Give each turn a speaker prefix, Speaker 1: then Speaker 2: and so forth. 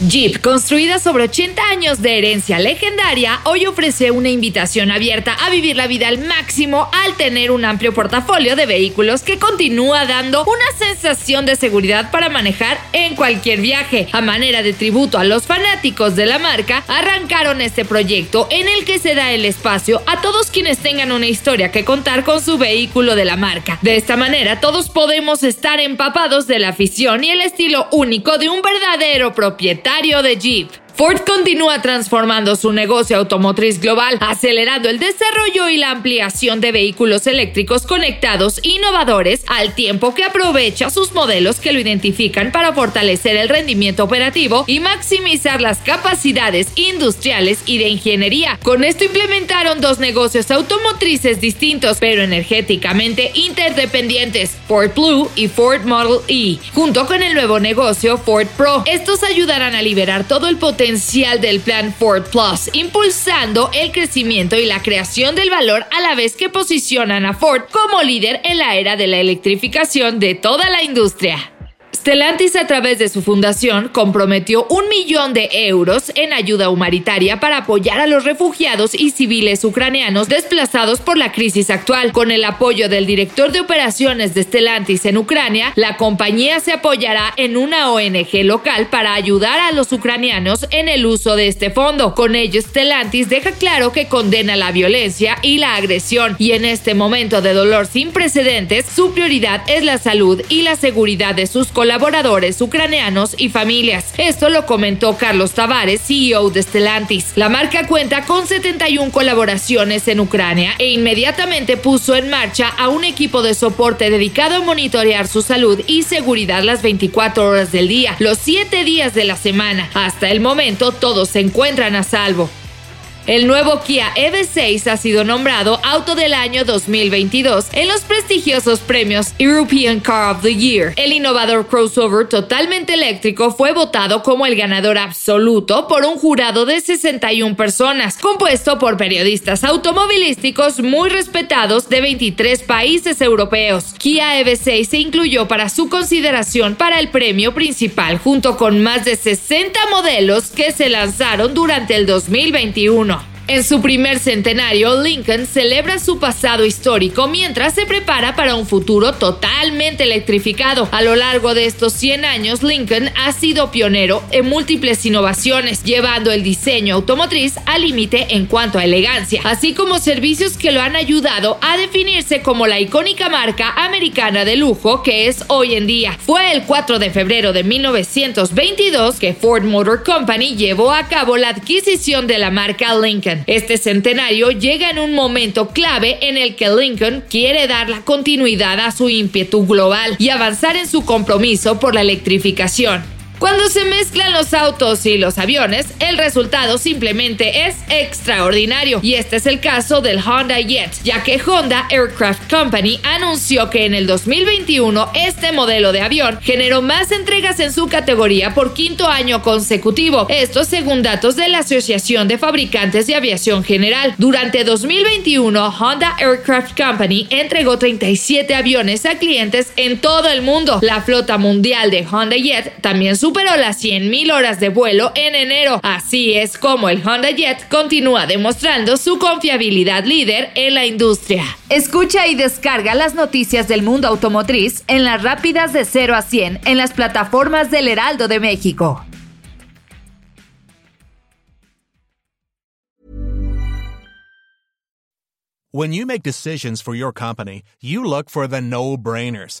Speaker 1: Jeep, construida sobre 80 años de herencia legendaria, hoy ofrece una invitación abierta a vivir la vida al máximo al tener un amplio portafolio de vehículos que continúa dando una sensación de seguridad para manejar en cualquier viaje. A manera de tributo a los fanáticos de la marca, arrancaron este proyecto en el que se da el espacio a todos quienes tengan una historia que contar con su vehículo de la marca. De esta manera, todos podemos estar empapados de la afición y el estilo único de un verdadero propietario de Jeep. Ford continúa transformando su negocio automotriz global, acelerando el desarrollo y la ampliación de vehículos eléctricos conectados innovadores, al tiempo que aprovecha sus modelos que lo identifican para fortalecer el rendimiento operativo y maximizar las capacidades industriales y de ingeniería. Con esto implementaron dos negocios automotrices distintos, pero energéticamente interdependientes, Ford Blue y Ford Model E, junto con el nuevo negocio Ford Pro. Estos ayudarán a liberar todo el potencial del plan Ford Plus, impulsando el crecimiento y la creación del valor a la vez que posicionan a Ford como líder en la era de la electrificación de toda la industria. Stellantis a través de su fundación comprometió un millón de euros en ayuda humanitaria para apoyar a los refugiados y civiles ucranianos desplazados por la crisis actual. Con el apoyo del director de operaciones de Stellantis en Ucrania, la compañía se apoyará en una ONG local para ayudar a los ucranianos en el uso de este fondo. Con ello, Stellantis deja claro que condena la violencia y la agresión y en este momento de dolor sin precedentes, su prioridad es la salud y la seguridad de sus colaboradores colaboradores ucranianos y familias. Esto lo comentó Carlos Tavares, CEO de Stellantis. La marca cuenta con 71 colaboraciones en Ucrania e inmediatamente puso en marcha a un equipo de soporte dedicado a monitorear su salud y seguridad las 24 horas del día, los 7 días de la semana. Hasta el momento todos se encuentran a salvo. El nuevo Kia EV6 ha sido nombrado Auto del Año 2022 en los prestigiosos premios European Car of the Year. El innovador crossover totalmente eléctrico fue votado como el ganador absoluto por un jurado de 61 personas, compuesto por periodistas automovilísticos muy respetados de 23 países europeos. Kia EV6 se incluyó para su consideración para el premio principal junto con más de 60 modelos que se lanzaron durante el 2021. En su primer centenario, Lincoln celebra su pasado histórico mientras se prepara para un futuro totalmente electrificado. A lo largo de estos 100 años, Lincoln ha sido pionero en múltiples innovaciones, llevando el diseño automotriz al límite en cuanto a elegancia, así como servicios que lo han ayudado a definirse como la icónica marca americana de lujo que es hoy en día. Fue el 4 de febrero de 1922 que Ford Motor Company llevó a cabo la adquisición de la marca Lincoln. Este centenario llega en un momento clave en el que Lincoln quiere dar la continuidad a su ímpetu global y avanzar en su compromiso por la electrificación. Cuando se mezclan los autos y los aviones, el resultado simplemente es extraordinario. Y este es el caso del Honda Jet, ya que Honda Aircraft Company anunció que en el 2021 este modelo de avión generó más entregas en su categoría por quinto año consecutivo. Esto según datos de la Asociación de Fabricantes de Aviación General. Durante 2021, Honda Aircraft Company entregó 37 aviones a clientes en todo el mundo. La flota mundial de Honda Jet también superó las 100.000 horas de vuelo en enero. Así es como el Honda Jet continúa demostrando su confiabilidad líder en la industria. Escucha y descarga las noticias del mundo automotriz en las rápidas de 0 a 100 en las plataformas del Heraldo de México.
Speaker 2: When you make decisions for your company, you look for the no-brainers.